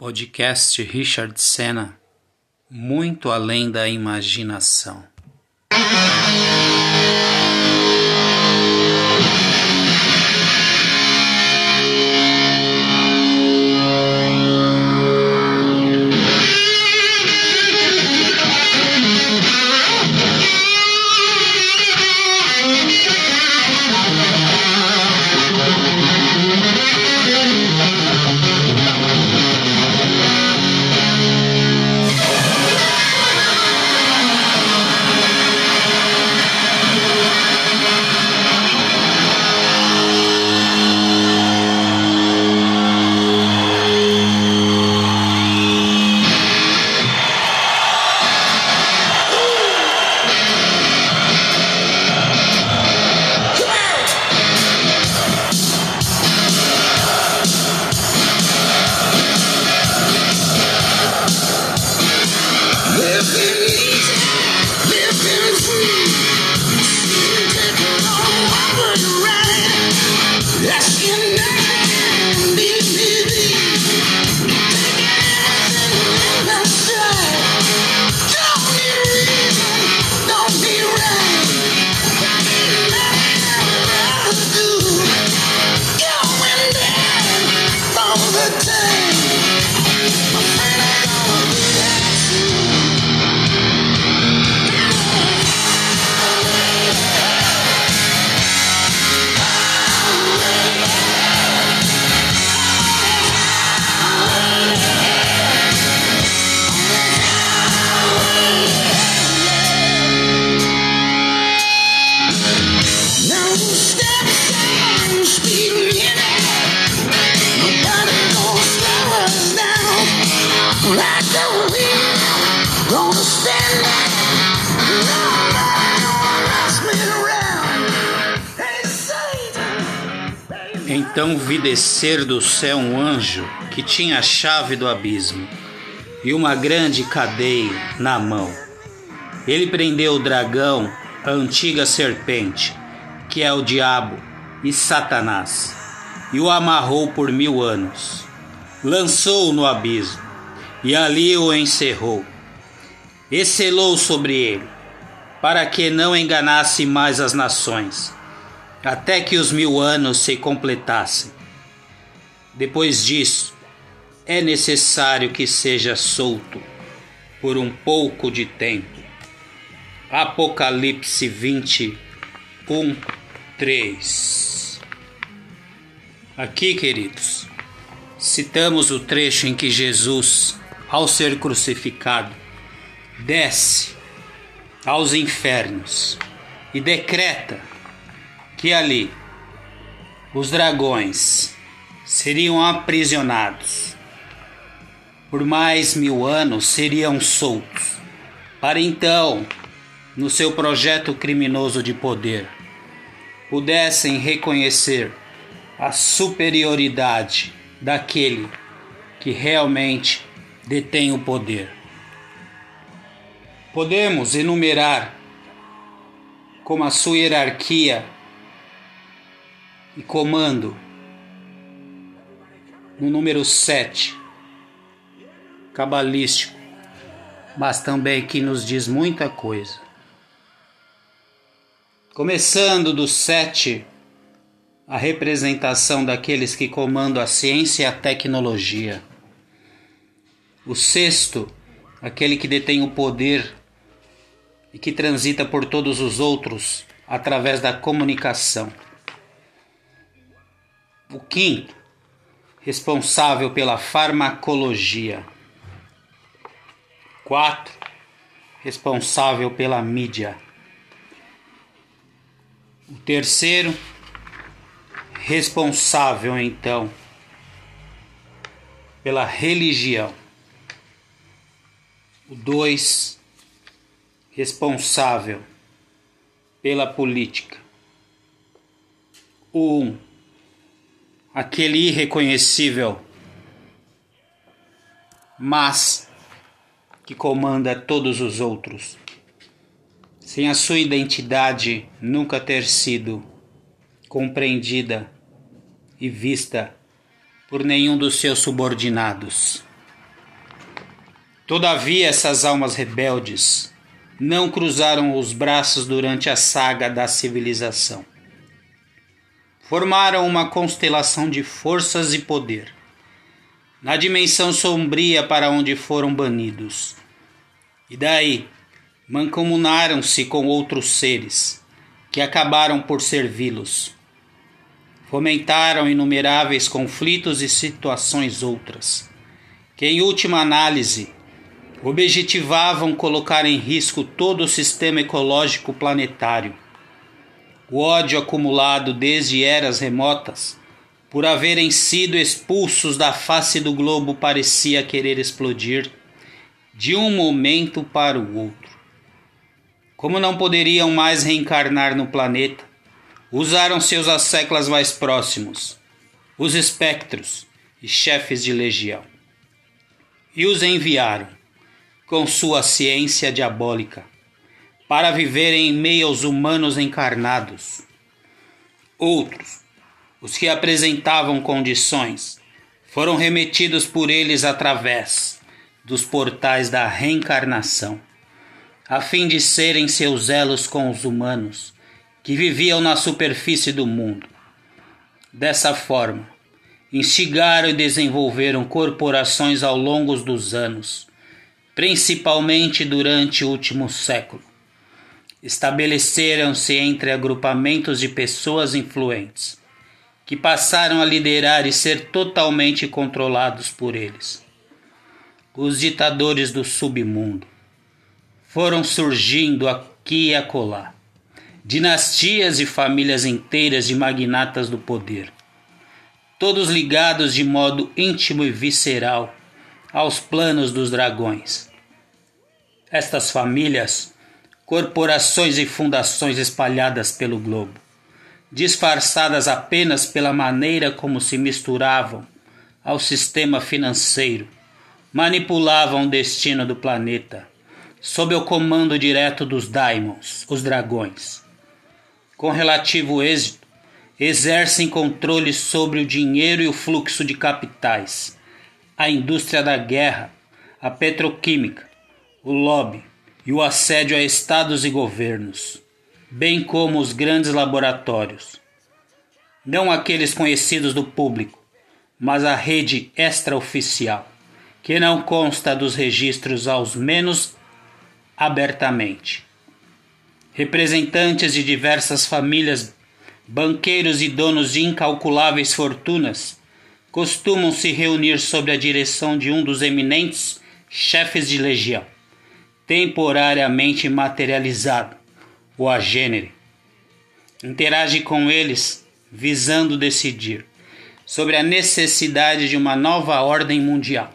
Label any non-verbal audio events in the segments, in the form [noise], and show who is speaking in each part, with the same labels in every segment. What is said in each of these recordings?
Speaker 1: Podcast Richard Senna Muito além da imaginação. Descer do céu um anjo que tinha a chave do abismo e uma grande cadeia na mão. Ele prendeu o dragão, a antiga serpente, que é o diabo e Satanás, e o amarrou por mil anos. Lançou-o no abismo e ali o encerrou. E selou sobre ele, para que não enganasse mais as nações até que os mil anos se completassem. Depois disso, é necessário que seja solto por um pouco de tempo. Apocalipse 21, 3. Aqui, queridos, citamos o trecho em que Jesus, ao ser crucificado, desce aos infernos e decreta que ali os dragões seriam aprisionados. Por mais mil anos seriam soltos, para então, no seu projeto criminoso de poder, pudessem reconhecer a superioridade daquele que realmente detém o poder. Podemos enumerar como a sua hierarquia e comando no número 7, cabalístico, mas também que nos diz muita coisa. Começando do 7, a representação daqueles que comandam a ciência e a tecnologia. O sexto, aquele que detém o poder e que transita por todos os outros através da comunicação. O quinto, responsável pela farmacologia. Quatro, responsável pela mídia. O terceiro, responsável então pela religião. O dois, responsável pela política. O um, aquele irreconhecível, mas que comanda todos os outros, sem a sua identidade nunca ter sido compreendida e vista por nenhum dos seus subordinados. Todavia, essas almas rebeldes não cruzaram os braços durante a saga da civilização. Formaram uma constelação de forças e poder, na dimensão sombria para onde foram banidos. E daí, mancomunaram-se com outros seres, que acabaram por servi-los. Fomentaram inumeráveis conflitos e situações outras, que, em última análise, objetivavam colocar em risco todo o sistema ecológico planetário. O ódio acumulado desde eras remotas, por haverem sido expulsos da face do globo, parecia querer explodir de um momento para o outro. Como não poderiam mais reencarnar no planeta, usaram seus asseclas mais próximos, os espectros e chefes de legião, e os enviaram com sua ciência diabólica, para viverem em meio aos humanos encarnados. Outros, os que apresentavam condições, foram remetidos por eles através dos portais da reencarnação, a fim de serem seus elos com os humanos que viviam na superfície do mundo. Dessa forma, instigaram e desenvolveram corporações ao longo dos anos principalmente durante o último século. Estabeleceram-se entre agrupamentos de pessoas influentes, que passaram a liderar e ser totalmente controlados por eles. Os ditadores do submundo foram surgindo aqui e acolá, dinastias e famílias inteiras de magnatas do poder, todos ligados de modo íntimo e visceral aos planos dos dragões estas famílias, corporações e fundações espalhadas pelo globo, disfarçadas apenas pela maneira como se misturavam ao sistema financeiro, manipulavam o destino do planeta, sob o comando direto dos daimons, os dragões. Com relativo êxito, exercem controle sobre o dinheiro e o fluxo de capitais, a indústria da guerra, a petroquímica, o lobby e o assédio a estados e governos, bem como os grandes laboratórios. Não aqueles conhecidos do público, mas a rede extraoficial, que não consta dos registros aos menos abertamente. Representantes de diversas famílias, banqueiros e donos de incalculáveis fortunas costumam se reunir sob a direção de um dos eminentes chefes de legião temporariamente materializado, o agênere. Interage com eles visando decidir sobre a necessidade de uma nova ordem mundial,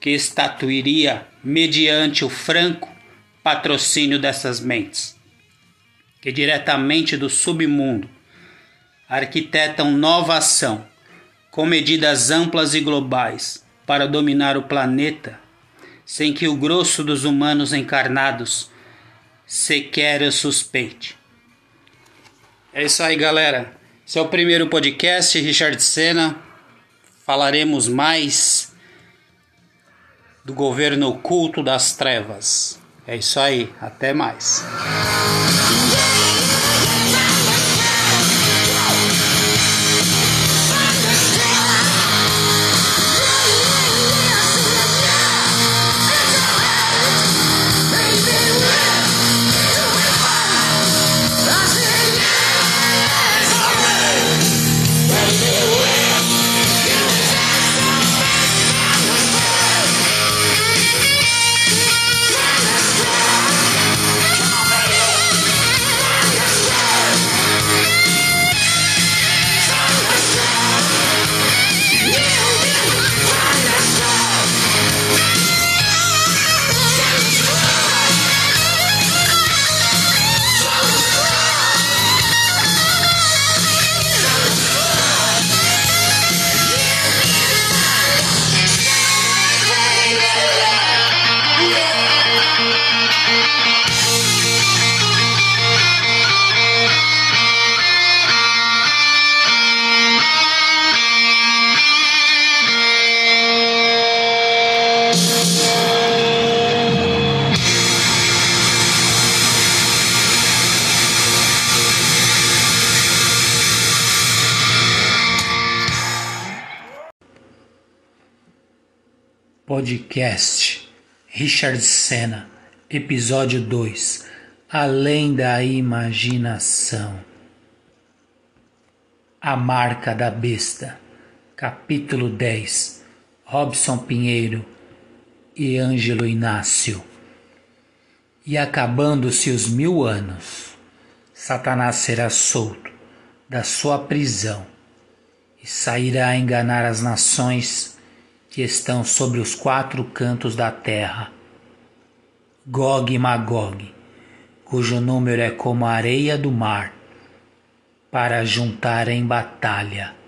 Speaker 1: que estatuiria mediante o franco patrocínio dessas mentes, que diretamente do submundo arquitetam nova ação com medidas amplas e globais para dominar o planeta sem que o grosso dos humanos encarnados sequer o suspeite. É isso aí, galera. Esse é o primeiro podcast, Richard Senna. Falaremos mais do governo oculto das trevas. É isso aí, até mais. Podcast Richard Senna, Episódio 2 Além da Imaginação. A Marca da Besta, Capítulo 10 Robson Pinheiro e Ângelo Inácio. E acabando-se os mil anos, Satanás será solto da sua prisão e sairá a enganar as nações que estão sobre os quatro cantos da terra. Gog e Magog, cujo número é como a areia do mar, para juntar em batalha.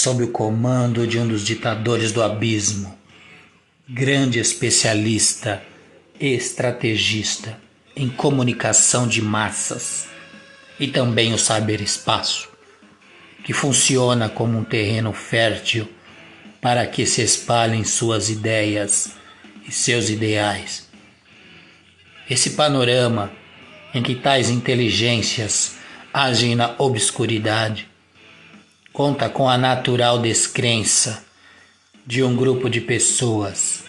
Speaker 1: Sob o comando de um dos ditadores do abismo, grande especialista e estrategista em comunicação de massas e também o cyberespaço, que funciona como um terreno fértil para que se espalhem suas ideias e seus ideais. Esse panorama em que tais inteligências agem na obscuridade conta com a natural descrença de um grupo de pessoas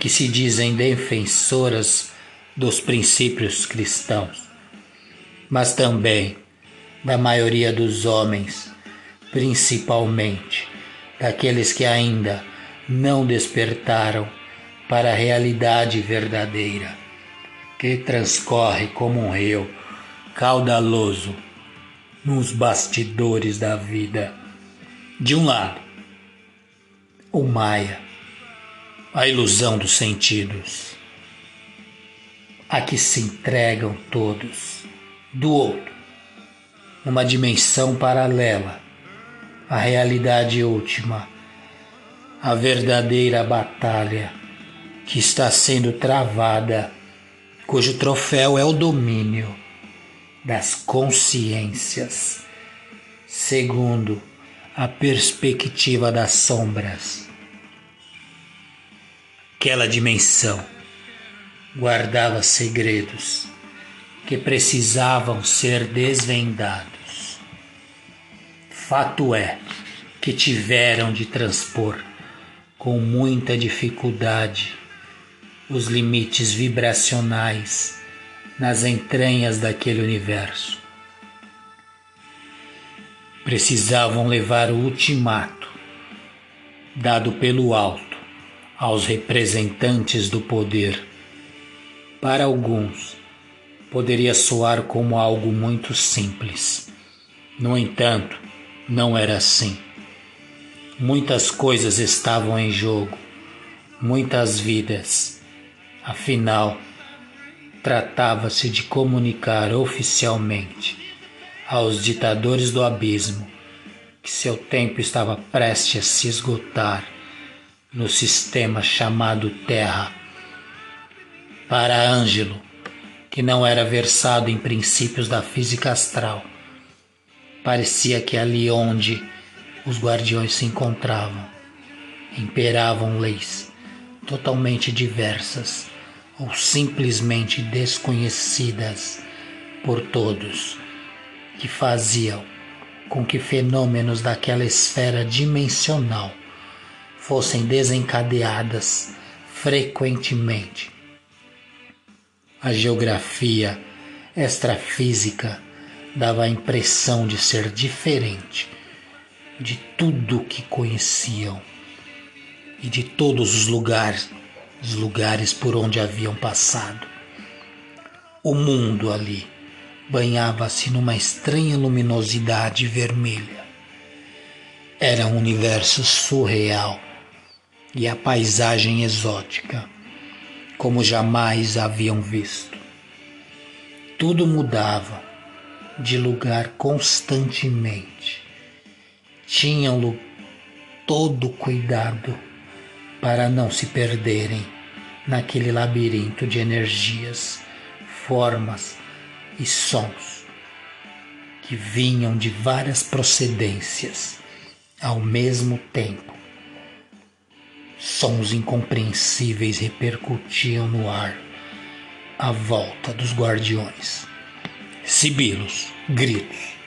Speaker 1: que se dizem defensoras dos princípios cristãos, mas também da maioria dos homens, principalmente daqueles que ainda não despertaram para a realidade verdadeira, que transcorre como um rio caudaloso nos bastidores da vida. De um lado, o Maia, a ilusão dos sentidos, a que se entregam todos. Do outro, uma dimensão paralela, a realidade última, a verdadeira batalha que está sendo travada, cujo troféu é o domínio das consciências, segundo a perspectiva das sombras. Aquela dimensão guardava segredos que precisavam ser desvendados. Fato é que tiveram de transpor com muita dificuldade os limites vibracionais nas entranhas daquele universo. Precisavam levar o ultimato dado pelo alto aos representantes do poder. Para alguns, poderia soar como algo muito simples. No entanto, não era assim. Muitas coisas estavam em jogo, muitas vidas. Afinal, tratava-se de comunicar oficialmente aos ditadores do abismo que seu tempo estava prestes a se esgotar no sistema chamado Terra. Para Ângelo, que não era versado em princípios da física astral, parecia que ali onde os guardiões se encontravam. Imperavam leis totalmente diversas ou simplesmente desconhecidas por todos, que faziam com que fenômenos daquela esfera dimensional fossem desencadeadas frequentemente. A geografia extrafísica dava a impressão de ser diferente de tudo que conheciam e de todos os lugares, os lugares por onde haviam passado. O mundo ali banhava-se numa estranha luminosidade vermelha. Era um universo surreal e a paisagem exótica, como jamais haviam visto. Tudo mudava de lugar constantemente tinham todo cuidado para não se perderem naquele labirinto de energias, formas e sons que vinham de várias procedências ao mesmo tempo. Sons incompreensíveis repercutiam no ar à volta dos guardiões. Sibilos, gritos,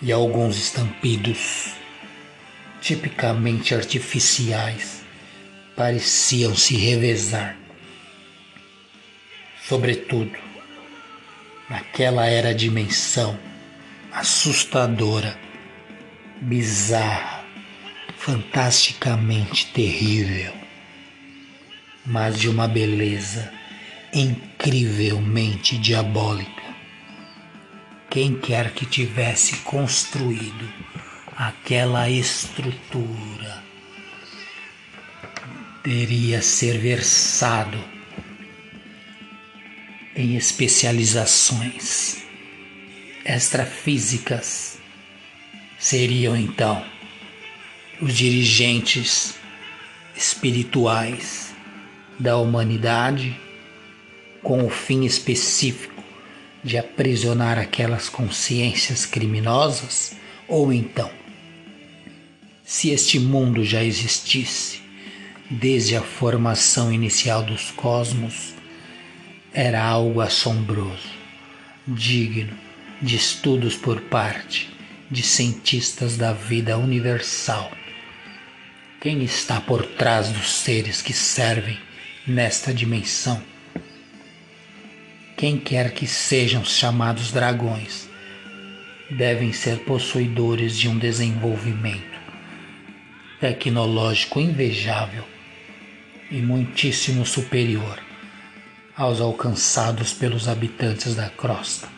Speaker 1: e alguns estampidos, tipicamente artificiais, pareciam se revezar. Sobretudo, naquela era dimensão assustadora, bizarra, fantasticamente terrível, mas de uma beleza incrivelmente diabólica. Quem quer que tivesse construído aquela estrutura teria ser versado em especializações extrafísicas seriam então os dirigentes espirituais da humanidade com o fim específico de aprisionar aquelas consciências criminosas? Ou então, se este mundo já existisse desde a formação inicial dos cosmos, era algo assombroso, digno de estudos por parte de cientistas da vida universal. Quem está por trás dos seres que servem nesta dimensão? quem quer que sejam chamados dragões, devem ser possuidores de um desenvolvimento tecnológico invejável e muitíssimo superior aos alcançados pelos habitantes da crosta.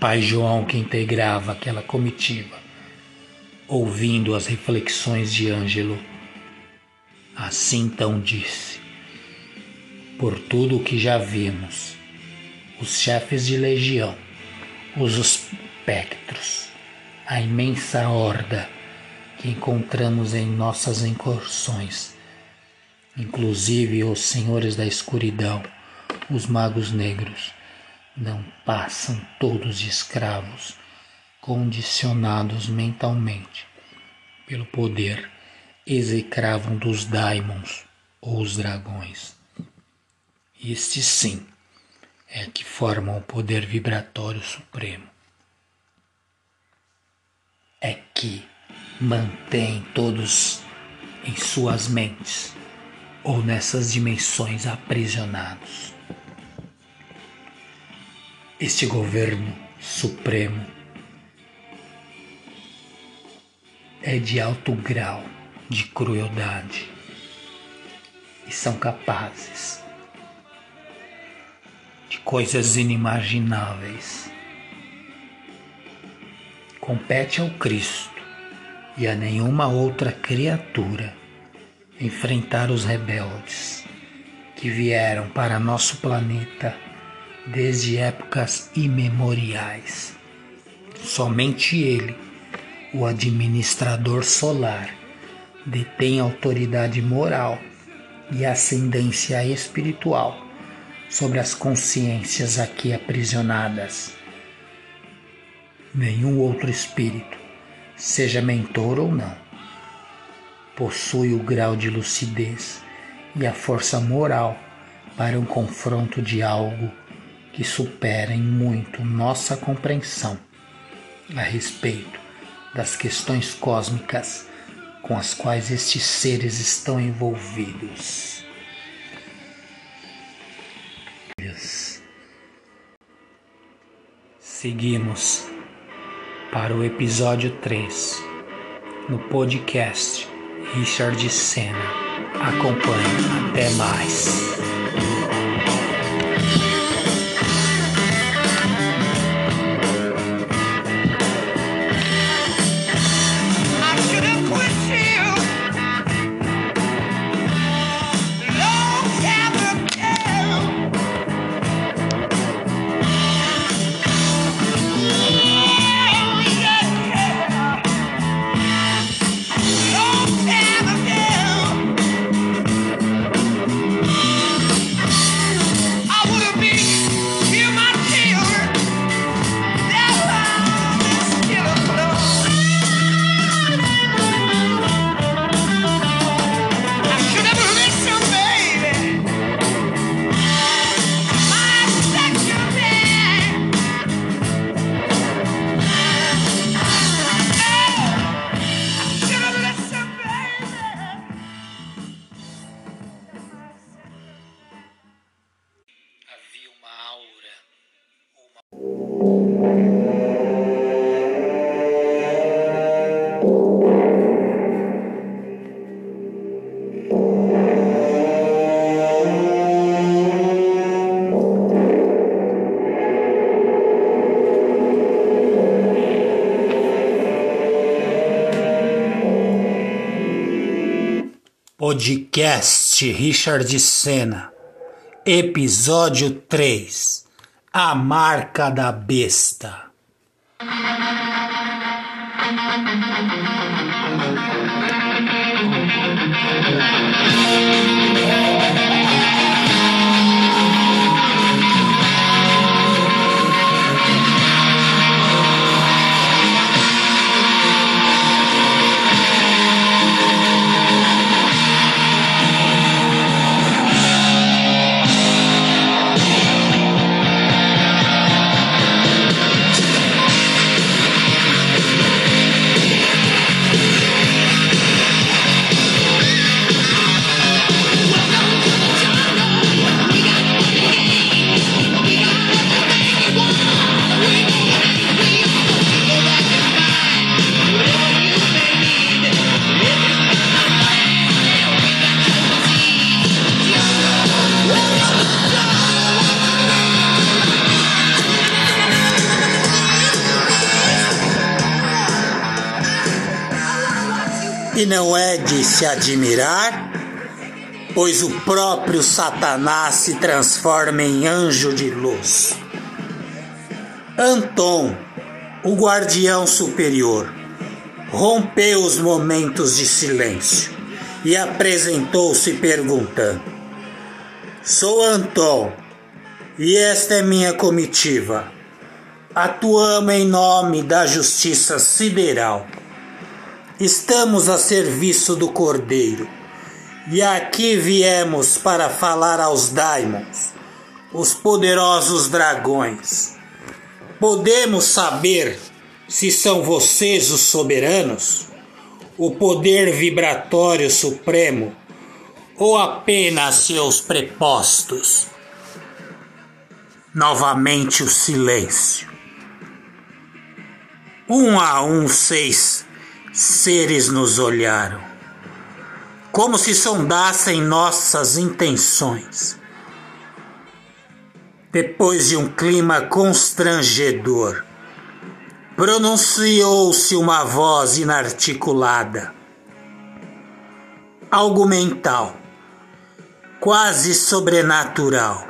Speaker 1: Pai João, que integrava aquela comitiva, ouvindo as reflexões de Ângelo, assim então disse: por tudo o que já vimos. Os chefes de legião, os espectros, a imensa horda que encontramos em nossas incursões, inclusive os senhores da escuridão, os magos negros, não passam todos escravos, condicionados mentalmente pelo poder execravam dos daimons ou os dragões. Este sim é que formam o poder vibratório supremo. É que mantém todos em suas mentes ou nessas dimensões aprisionados. Este governo supremo é de alto grau de crueldade e são capazes de coisas inimagináveis. Compete ao Cristo e a nenhuma outra criatura enfrentar os rebeldes que vieram para nosso planeta desde épocas imemoriais. Somente ele, o administrador solar, detém autoridade moral e ascendência espiritual sobre as consciências aqui aprisionadas. Nenhum outro espírito, seja mentor ou não, possui o grau de lucidez e a força moral para um confronto de algo que supera em muito nossa compreensão a respeito das questões cósmicas com as quais estes seres estão envolvidos. Seguimos para o episódio 3 no podcast Richard Senna. Acompanhe. Até mais. Podcast Richard Senna, Episódio 3 A Marca da Besta. Não é de se admirar, pois o próprio Satanás se transforma em anjo de luz. Anton, o guardião superior, rompeu os momentos de silêncio e apresentou-se perguntando: Sou Anton e esta é minha comitiva. Atuamos em nome da justiça sideral Estamos a serviço do Cordeiro. E aqui viemos para falar aos Daimons, os poderosos dragões. Podemos saber se são vocês os soberanos? O poder vibratório supremo, ou apenas seus prepostos? Novamente o silêncio. Um a um, seis seres nos olharam, como se sondassem nossas intenções. Depois de um clima constrangedor, pronunciou-se uma voz inarticulada. Algo mental, quase sobrenatural.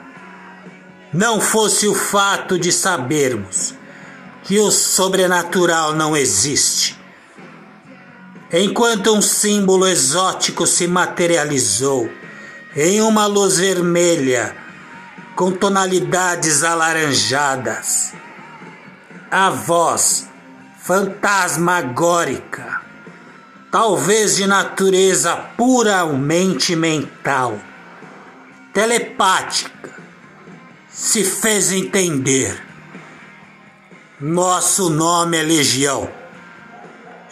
Speaker 1: Não fosse o fato de sabermos que o sobrenatural não existe. Enquanto um símbolo exótico se materializou em uma luz vermelha com tonalidades alaranjadas. A voz fantasmagórica, talvez de natureza puramente mental, telepática, se fez entender. Nosso nome é Legião.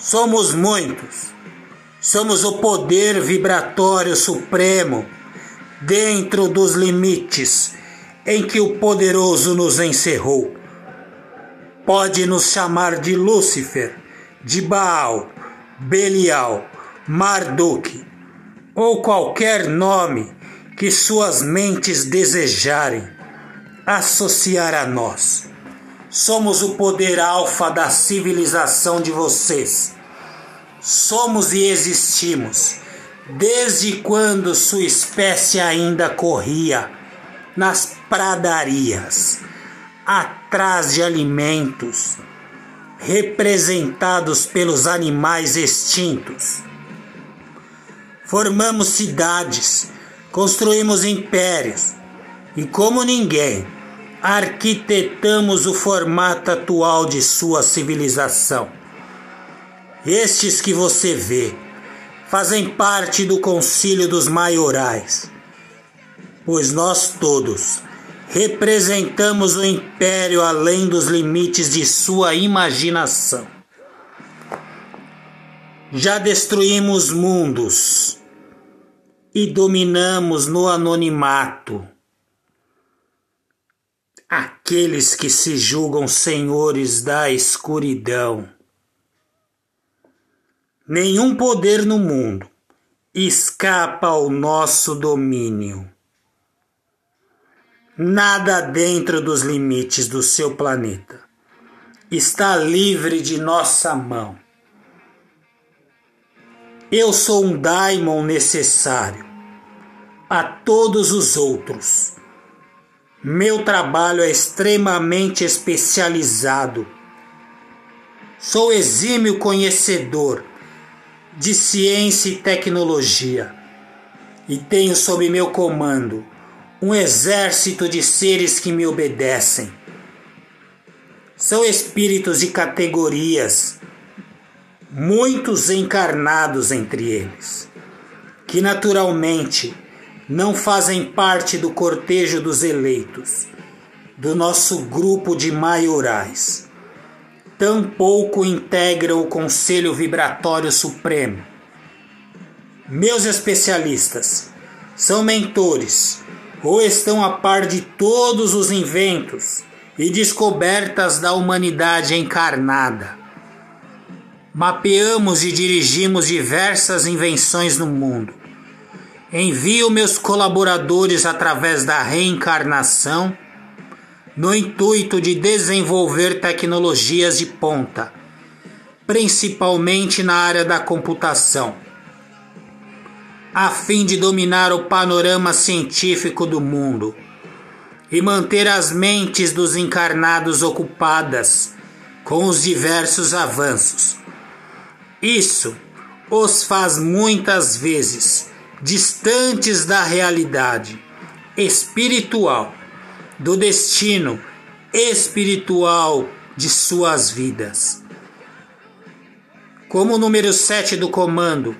Speaker 1: Somos muitos. Somos o poder vibratório supremo dentro dos limites em que o poderoso nos encerrou. Pode nos chamar de Lúcifer, de Baal, Belial, Marduk ou qualquer nome que suas mentes desejarem associar a nós. Somos o poder alfa da civilização de vocês. Somos e existimos desde quando sua espécie ainda corria nas pradarias, atrás de alimentos representados pelos animais extintos. Formamos cidades, construímos impérios e, como ninguém, arquitetamos o formato atual de sua civilização. Estes que você vê fazem parte do concílio dos maiorais pois nós todos representamos o império além dos limites de sua imaginação. Já destruímos mundos e dominamos no anonimato aqueles que se julgam senhores da escuridão. Nenhum poder no mundo escapa ao nosso domínio nada dentro dos limites do seu planeta está livre de nossa mão. Eu sou um daimon necessário a todos os outros. Meu trabalho é extremamente especializado. Sou exímio conhecedor de ciência e tecnologia e tenho sob meu comando um exército de seres que me obedecem. São espíritos de categorias, muitos encarnados entre eles, que naturalmente não fazem parte do cortejo dos eleitos, do nosso grupo de maiorais. Tampouco integram o Conselho Vibratório Supremo. Meus especialistas são mentores ou estão a par de todos os inventos e descobertas da humanidade encarnada. Mapeamos e dirigimos diversas invenções no mundo. Envio meus colaboradores através da reencarnação no intuito de desenvolver tecnologias de ponta, principalmente na área da computação a fim de dominar o panorama científico do mundo e manter as mentes dos encarnados ocupadas com os diversos avanços. Isso os faz muitas vezes distantes da realidade espiritual, do destino espiritual de suas vidas. Como o número 7 do comando,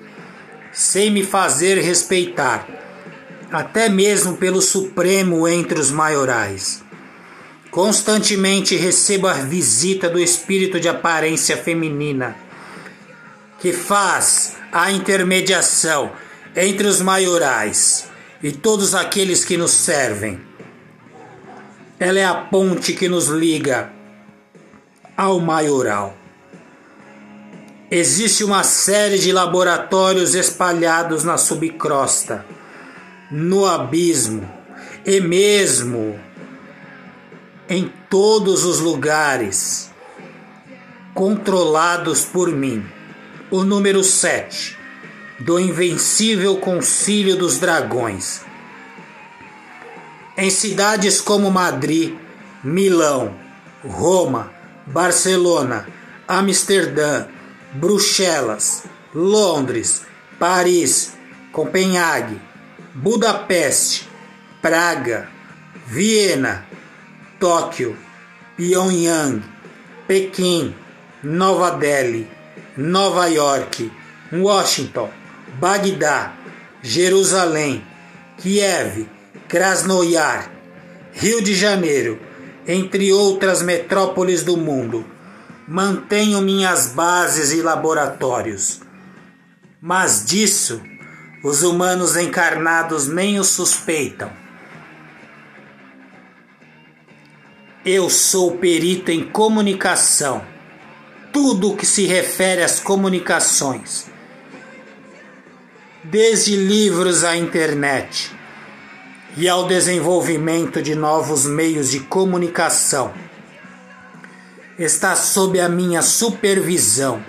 Speaker 1: sem me fazer respeitar, até mesmo pelo Supremo entre os maiorais. Constantemente recebo a visita do espírito de aparência feminina, que faz a intermediação entre os maiorais e todos aqueles que nos servem. Ela é a ponte que nos liga ao maioral. Existe uma série de laboratórios espalhados na subcrosta, no abismo e mesmo em todos os lugares, controlados por mim. O número 7 do Invencível Concílio dos Dragões. Em cidades como Madrid, Milão, Roma, Barcelona, Amsterdã, Bruxelas, Londres, Paris, Copenhague, Budapeste, Praga, Viena, Tóquio, Pyongyang, Pequim, Nova Delhi, Nova York, Washington, Bagdá, Jerusalém, Kiev, Krasnoyar, Rio de Janeiro, entre outras metrópoles do mundo mantenho minhas bases e laboratórios. Mas disso os humanos encarnados nem o suspeitam. Eu sou perito em comunicação, tudo o que se refere às comunicações, desde livros à internet e ao desenvolvimento de novos meios de comunicação está sob a minha supervisão,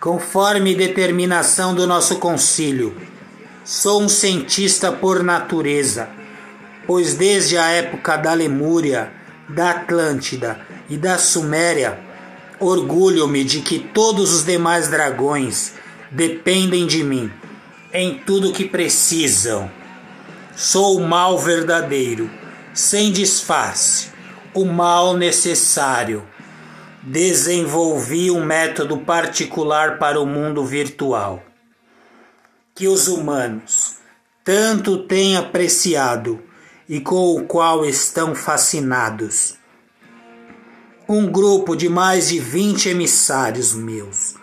Speaker 1: conforme determinação do nosso concílio. Sou um cientista por natureza, pois desde a época da Lemúria, da Atlântida e da Suméria, orgulho-me de que todos os demais dragões dependem de mim em tudo que precisam. Sou o mal verdadeiro, sem disfarce, o mal necessário desenvolvi um método particular para o mundo virtual, que os humanos tanto têm apreciado e com o qual estão fascinados. Um grupo de mais de 20 emissários meus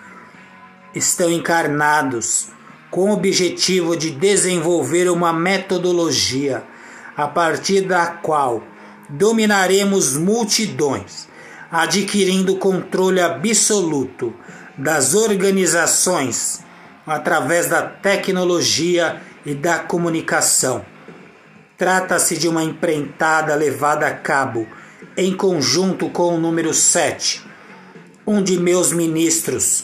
Speaker 1: estão encarnados com o objetivo de desenvolver uma metodologia a partir da qual dominaremos multidões adquirindo controle absoluto das organizações através da tecnologia e da comunicação. Trata-se de uma empreitada levada a cabo em conjunto com o número 7, um de meus ministros,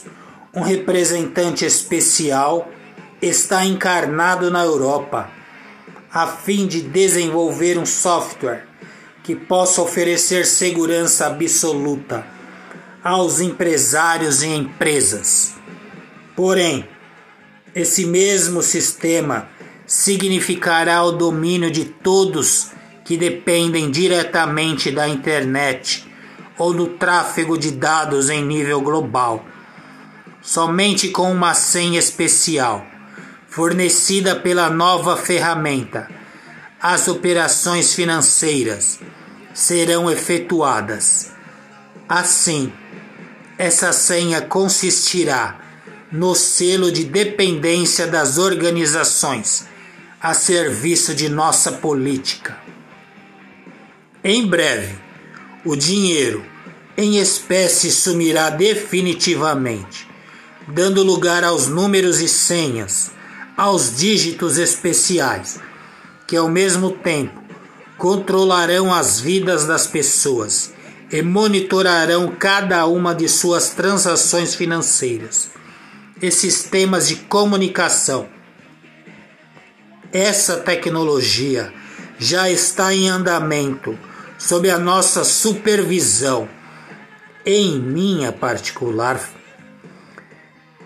Speaker 1: um representante especial, está encarnado na Europa, a fim de desenvolver um software que possa oferecer segurança absoluta aos empresários e empresas. Porém, esse mesmo sistema significará o domínio de todos que dependem diretamente da internet ou do tráfego de dados em nível global, somente com uma senha especial fornecida pela nova ferramenta as operações financeiras serão efetuadas. Assim, essa senha consistirá no selo de dependência das organizações a serviço de nossa política. Em breve, o dinheiro em espécie sumirá definitivamente, dando lugar aos números e senhas, aos dígitos especiais que ao mesmo tempo controlarão as vidas das pessoas e monitorarão cada uma de suas transações financeiras e sistemas de comunicação. Essa tecnologia já está em andamento sob a nossa supervisão. Em minha particular,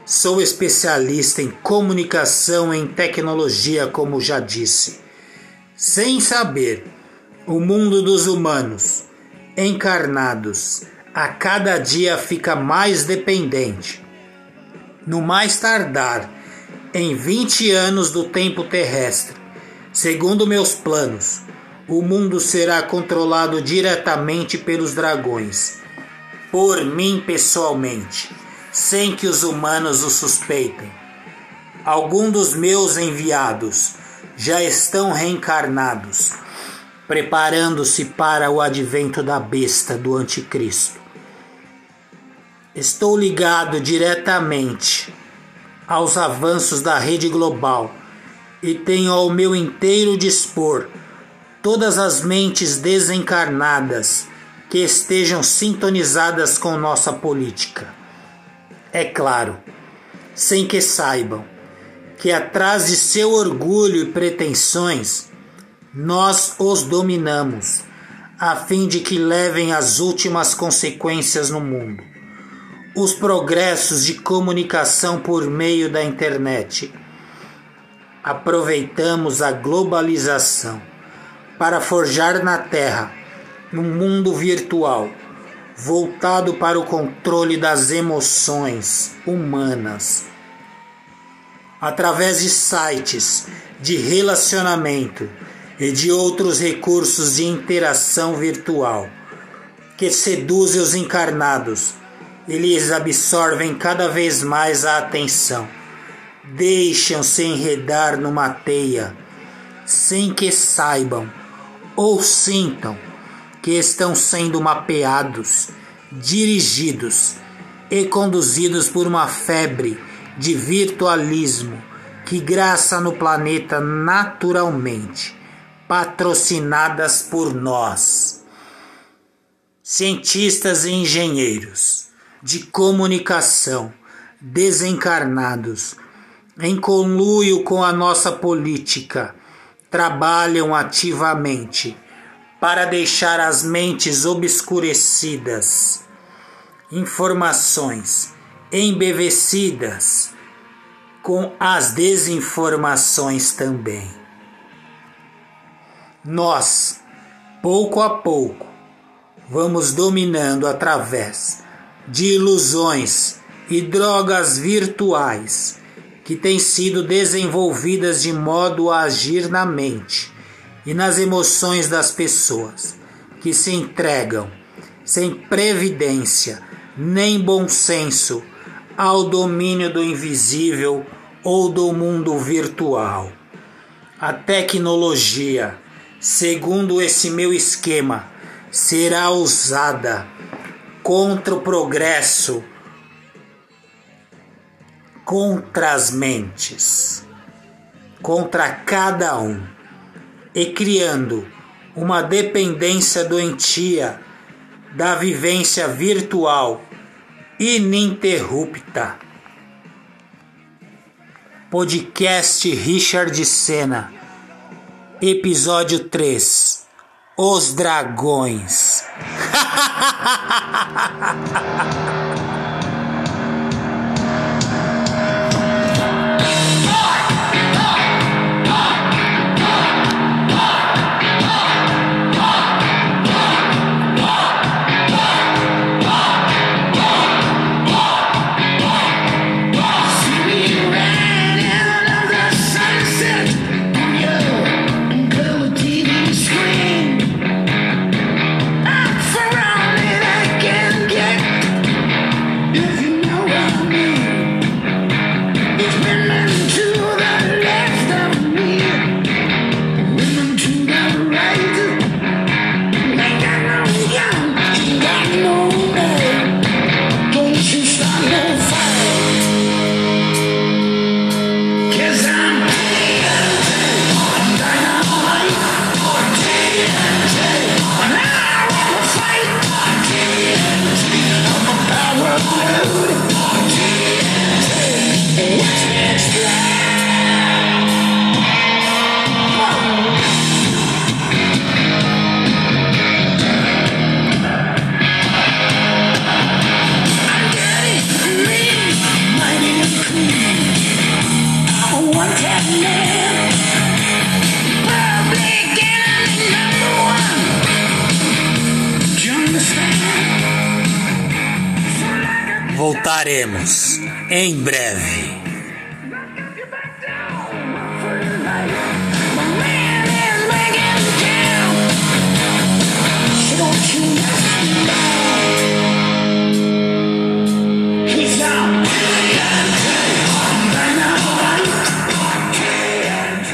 Speaker 1: sou especialista em comunicação em tecnologia, como já disse. Sem saber, o mundo dos humanos, encarnados, a cada dia fica mais dependente. No mais tardar, em 20 anos do tempo terrestre, segundo meus planos, o mundo será controlado diretamente pelos dragões, por mim pessoalmente, sem que os humanos o suspeitem. Alguns dos meus enviados já estão reencarnados, preparando-se para o advento da besta do Anticristo. Estou ligado diretamente aos avanços da rede global e tenho ao meu inteiro dispor todas as mentes desencarnadas que estejam sintonizadas com nossa política. É claro, sem que saibam que atrás de seu orgulho e pretensões, nós os dominamos, a fim de que levem as últimas consequências no mundo. Os progressos de comunicação por meio da internet. Aproveitamos a globalização para forjar na Terra um mundo virtual voltado para o controle das emoções humanas através de sites de relacionamento e de outros recursos de interação virtual que seduzem os encarnados e lhes absorvem cada vez mais a atenção. Deixam-se enredar numa teia sem que saibam ou sintam que estão sendo mapeados, dirigidos e conduzidos por uma febre de virtualismo que graça no planeta naturalmente, patrocinadas por nós. Cientistas e engenheiros de comunicação desencarnados, em conluio com a nossa política, trabalham ativamente para deixar as mentes obscurecidas, informações embevecidas com as desinformações também. Nós, pouco a pouco, vamos dominando através de ilusões e drogas virtuais que têm sido desenvolvidas de modo a agir na mente e nas emoções das pessoas que se entregam sem previdência nem bom senso ao domínio do invisível ou do mundo virtual. A tecnologia, segundo esse meu esquema, será usada contra o progresso, contra as mentes, contra cada um, e criando uma dependência doentia da vivência virtual ininterrupta. Podcast Richard Senna, episódio 3 Os Dragões. [laughs] em breve.